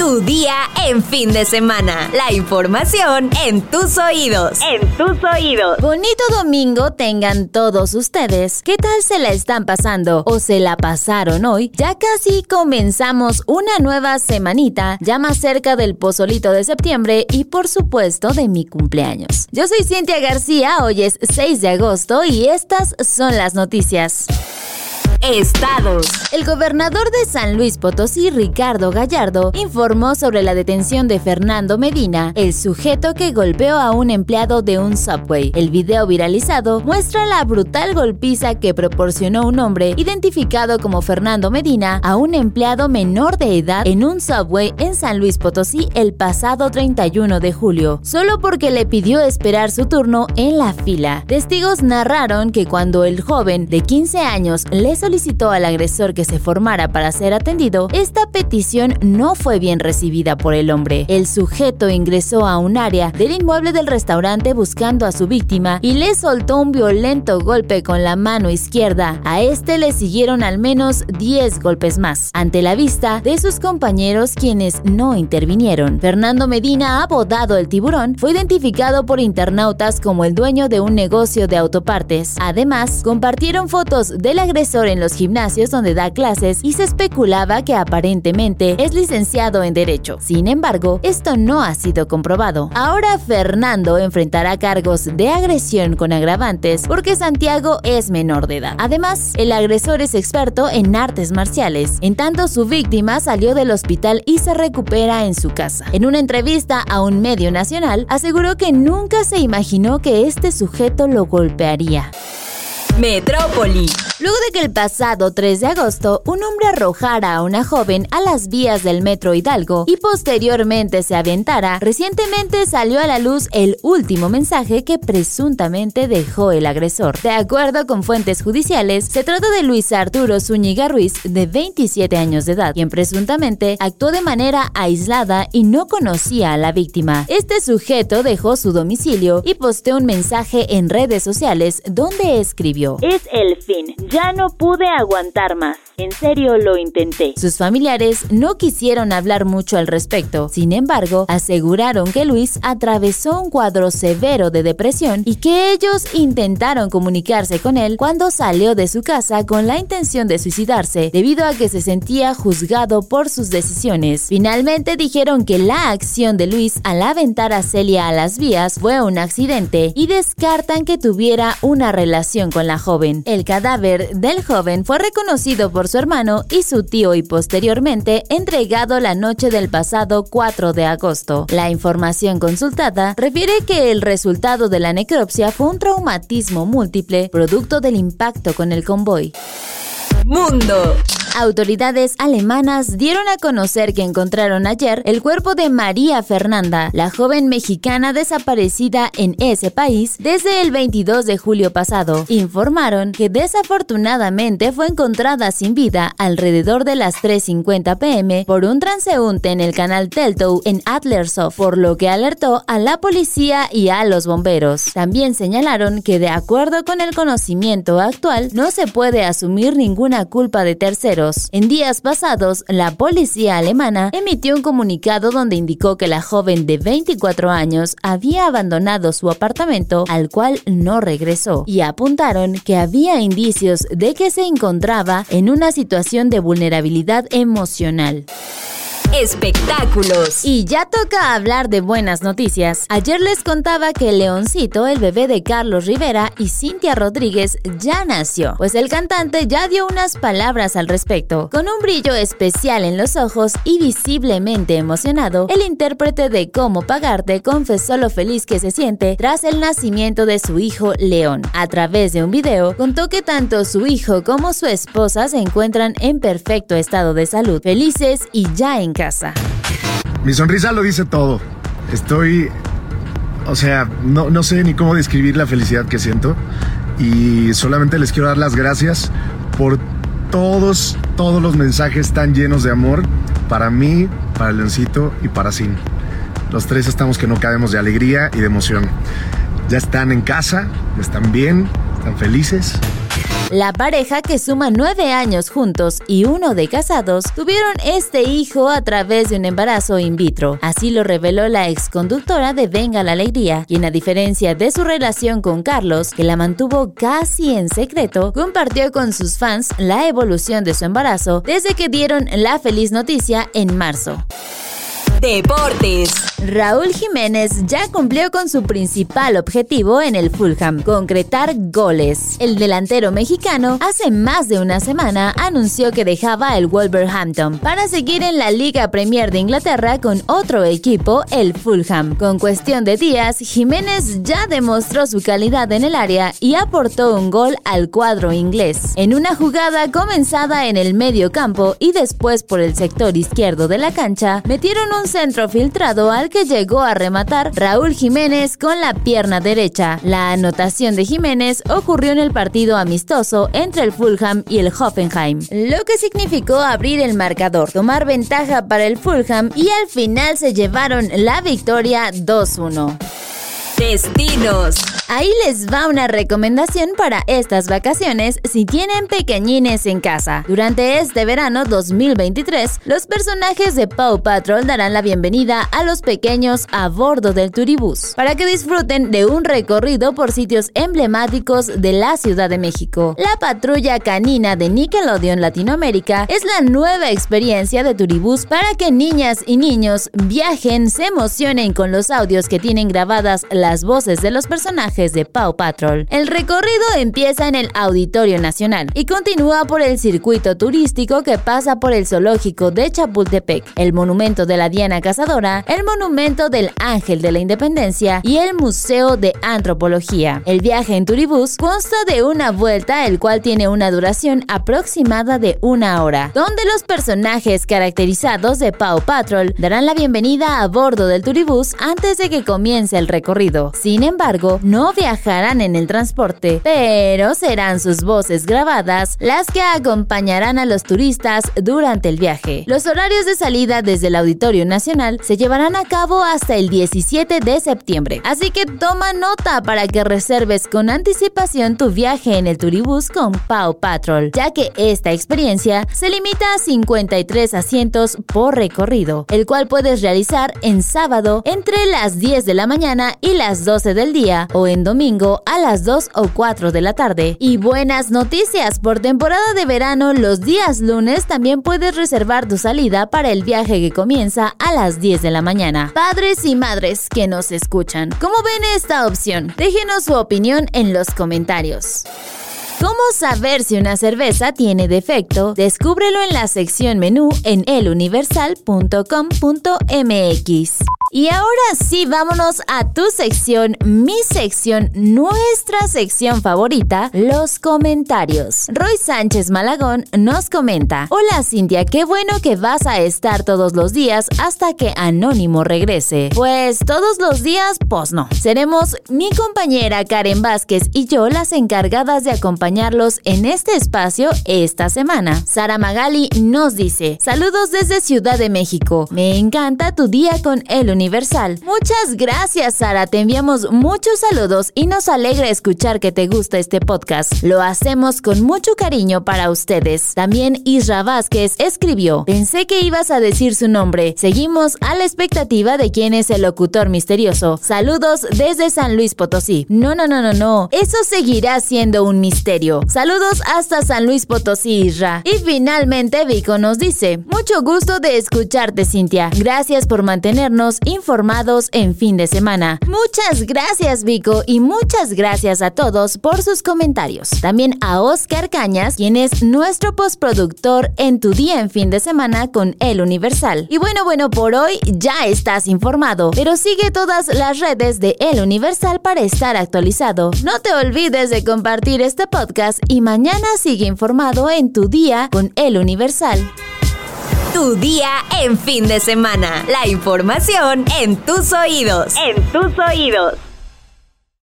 Tu día en fin de semana. La información en tus oídos. En tus oídos. Bonito domingo tengan todos ustedes. ¿Qué tal se la están pasando o se la pasaron hoy? Ya casi comenzamos una nueva semanita, ya más cerca del pozolito de septiembre y por supuesto de mi cumpleaños. Yo soy Cintia García, hoy es 6 de agosto y estas son las noticias. Estados. El gobernador de San Luis Potosí, Ricardo Gallardo, informó sobre la detención de Fernando Medina, el sujeto que golpeó a un empleado de un subway. El video viralizado muestra la brutal golpiza que proporcionó un hombre identificado como Fernando Medina a un empleado menor de edad en un subway en San Luis Potosí el pasado 31 de julio, solo porque le pidió esperar su turno en la fila. Testigos narraron que cuando el joven de 15 años le solicitó al agresor que se formara para ser atendido, esta petición no fue bien recibida por el hombre. El sujeto ingresó a un área del inmueble del restaurante buscando a su víctima y le soltó un violento golpe con la mano izquierda. A este le siguieron al menos 10 golpes más, ante la vista de sus compañeros quienes no intervinieron. Fernando Medina, apodado el tiburón, fue identificado por internautas como el dueño de un negocio de autopartes. Además, compartieron fotos del agresor en los gimnasios donde da clases y se especulaba que aparentemente es licenciado en Derecho. Sin embargo, esto no ha sido comprobado. Ahora Fernando enfrentará cargos de agresión con agravantes porque Santiago es menor de edad. Además, el agresor es experto en artes marciales, en tanto su víctima salió del hospital y se recupera en su casa. En una entrevista a un medio nacional, aseguró que nunca se imaginó que este sujeto lo golpearía. Metrópoli. Luego de que el pasado 3 de agosto un hombre arrojara a una joven a las vías del metro Hidalgo y posteriormente se aventara, recientemente salió a la luz el último mensaje que presuntamente dejó el agresor. De acuerdo con fuentes judiciales, se trata de Luis Arturo Zúñiga Ruiz, de 27 años de edad, quien presuntamente actuó de manera aislada y no conocía a la víctima. Este sujeto dejó su domicilio y posteó un mensaje en redes sociales donde escribió: Es el fin ya no pude aguantar más. En serio lo intenté. Sus familiares no quisieron hablar mucho al respecto. Sin embargo, aseguraron que Luis atravesó un cuadro severo de depresión y que ellos intentaron comunicarse con él cuando salió de su casa con la intención de suicidarse debido a que se sentía juzgado por sus decisiones. Finalmente dijeron que la acción de Luis al aventar a Celia a las vías fue un accidente y descartan que tuviera una relación con la joven. El cadáver del joven fue reconocido por su hermano y su tío y posteriormente entregado la noche del pasado 4 de agosto. La información consultada refiere que el resultado de la necropsia fue un traumatismo múltiple producto del impacto con el convoy. Mundo. Autoridades alemanas dieron a conocer que encontraron ayer el cuerpo de María Fernanda, la joven mexicana desaparecida en ese país desde el 22 de julio pasado. Informaron que desafortunadamente fue encontrada sin vida alrededor de las 3.50 pm por un transeúnte en el canal Teltow en Adlershof, por lo que alertó a la policía y a los bomberos. También señalaron que de acuerdo con el conocimiento actual no se puede asumir ninguna culpa de terceros en días pasados, la policía alemana emitió un comunicado donde indicó que la joven de 24 años había abandonado su apartamento al cual no regresó y apuntaron que había indicios de que se encontraba en una situación de vulnerabilidad emocional espectáculos. Y ya toca hablar de buenas noticias. Ayer les contaba que Leoncito, el bebé de Carlos Rivera y Cintia Rodríguez, ya nació, pues el cantante ya dio unas palabras al respecto. Con un brillo especial en los ojos y visiblemente emocionado, el intérprete de Cómo Pagarte confesó lo feliz que se siente tras el nacimiento de su hijo León. A través de un video, contó que tanto su hijo como su esposa se encuentran en perfecto estado de salud, felices y ya en Mi sonrisa lo dice todo. Estoy, o sea, no, no sé ni cómo describir la felicidad que siento y solamente les quiero dar las gracias por todos, todos los mensajes tan llenos de amor para mí, para Leoncito y para Sin. Los tres estamos que no cabemos de alegría y de emoción. Ya están en casa, ya están bien, están felices La pareja, que suma nueve años juntos y uno de casados, tuvieron este hijo a través de un embarazo in vitro. Así lo reveló la exconductora de Venga la Alegría, quien a diferencia de su relación con Carlos, que la mantuvo casi en secreto, compartió con sus fans la evolución de su embarazo desde que dieron la feliz noticia en marzo. Deportes. Raúl Jiménez ya cumplió con su principal objetivo en el Fulham, concretar goles. El delantero mexicano hace más de una semana anunció que dejaba el Wolverhampton para seguir en la Liga Premier de Inglaterra con otro equipo, el Fulham. Con cuestión de días, Jiménez ya demostró su calidad en el área y aportó un gol al cuadro inglés. En una jugada comenzada en el medio campo y después por el sector izquierdo de la cancha, metieron un centro filtrado al que llegó a rematar Raúl Jiménez con la pierna derecha. La anotación de Jiménez ocurrió en el partido amistoso entre el Fulham y el Hoffenheim, lo que significó abrir el marcador, tomar ventaja para el Fulham y al final se llevaron la victoria 2-1. Destinos. Ahí les va una recomendación para estas vacaciones si tienen pequeñines en casa. Durante este verano 2023, los personajes de Paw Patrol darán la bienvenida a los pequeños a bordo del Turibús para que disfruten de un recorrido por sitios emblemáticos de la Ciudad de México. La patrulla canina de Nickelodeon Latinoamérica es la nueva experiencia de Turibús para que niñas y niños viajen, se emocionen con los audios que tienen grabadas las voces de los personajes de Paw Patrol. El recorrido empieza en el Auditorio Nacional y continúa por el circuito turístico que pasa por el zoológico de Chapultepec, el monumento de la Diana Cazadora, el monumento del Ángel de la Independencia y el Museo de Antropología. El viaje en Turibús consta de una vuelta, el cual tiene una duración aproximada de una hora, donde los personajes caracterizados de Paw Patrol darán la bienvenida a bordo del Turibús antes de que comience el recorrido. Sin embargo, no viajarán en el transporte, pero serán sus voces grabadas las que acompañarán a los turistas durante el viaje. Los horarios de salida desde el Auditorio Nacional se llevarán a cabo hasta el 17 de septiembre, así que toma nota para que reserves con anticipación tu viaje en el Turibús con Pau Patrol, ya que esta experiencia se limita a 53 asientos por recorrido, el cual puedes realizar en sábado entre las 10 de la mañana y las 12 del día o en domingo a las 2 o 4 de la tarde. Y buenas noticias, por temporada de verano los días lunes también puedes reservar tu salida para el viaje que comienza a las 10 de la mañana. Padres y madres que nos escuchan, ¿cómo ven esta opción? Déjenos su opinión en los comentarios. ¿Cómo saber si una cerveza tiene defecto? Descúbrelo en la sección menú en eluniversal.com.mx. Y ahora sí, vámonos a tu sección, mi sección, nuestra sección favorita, los comentarios. Roy Sánchez Malagón nos comenta, hola Cintia, qué bueno que vas a estar todos los días hasta que Anónimo regrese. Pues todos los días, pues no. Seremos mi compañera Karen Vázquez y yo las encargadas de en este espacio esta semana. Sara Magali nos dice, saludos desde Ciudad de México, me encanta tu día con el Universal. Muchas gracias, Sara. Te enviamos muchos saludos y nos alegra escuchar que te gusta este podcast. Lo hacemos con mucho cariño para ustedes. También Isra Vázquez escribió: Pensé que ibas a decir su nombre. Seguimos a la expectativa de quién es el locutor misterioso. Saludos desde San Luis Potosí. No, no, no, no, no. Eso seguirá siendo un misterio. Saludos hasta San Luis Potosí. Y finalmente Vico nos dice: Mucho gusto de escucharte, Cintia. Gracias por mantenernos informados en fin de semana. Muchas gracias Vico y muchas gracias a todos por sus comentarios. También a Oscar Cañas, quien es nuestro postproductor en tu día en fin de semana con El Universal. Y bueno, bueno, por hoy ya estás informado, pero sigue todas las redes de El Universal para estar actualizado. No te olvides de compartir este podcast y mañana sigue informado en tu día con El Universal. Tu día en fin de semana. La información en tus oídos. En tus oídos.